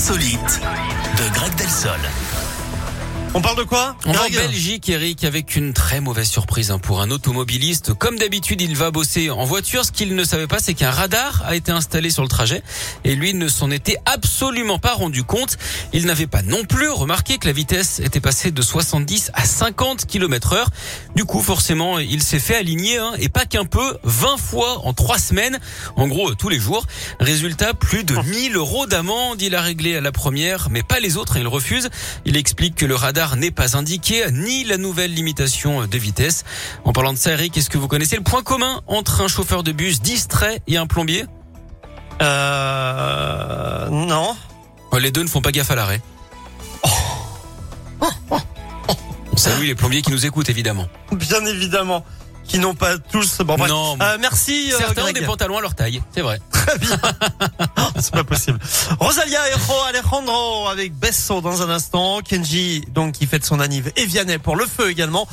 insolites de Greg Delsol. On parle de quoi On va en Belgique, Eric, avec une très mauvaise surprise hein, pour un automobiliste. Comme d'habitude, il va bosser en voiture. Ce qu'il ne savait pas, c'est qu'un radar a été installé sur le trajet et lui ne s'en était absolument pas rendu compte. Il n'avait pas non plus remarqué que la vitesse était passée de 70 à 50 km heure. Du coup, forcément, il s'est fait aligner hein, et pas qu'un peu, 20 fois en 3 semaines. En gros, tous les jours. Résultat, plus de 1000 euros d'amende. Il a réglé à la première, mais pas les autres. Il refuse. Il explique que le radar n'est pas indiqué, ni la nouvelle limitation de vitesse. En parlant de ça, Eric, est-ce que vous connaissez le point commun entre un chauffeur de bus distrait et un plombier? Euh... Non. Les deux ne font pas gaffe à l'arrêt. On salue les plombiers qui nous écoutent, évidemment. Bien évidemment. Qui n'ont pas tous... Bon, bref. Non. Euh, merci euh, Certains ont Greg. des pantalons à leur taille, c'est vrai. Très bien. C'est pas possible. Rosalia et Jo Alejandro avec Besso dans un instant. Kenji, donc, qui fête son anniv. Et Vianney pour le feu également.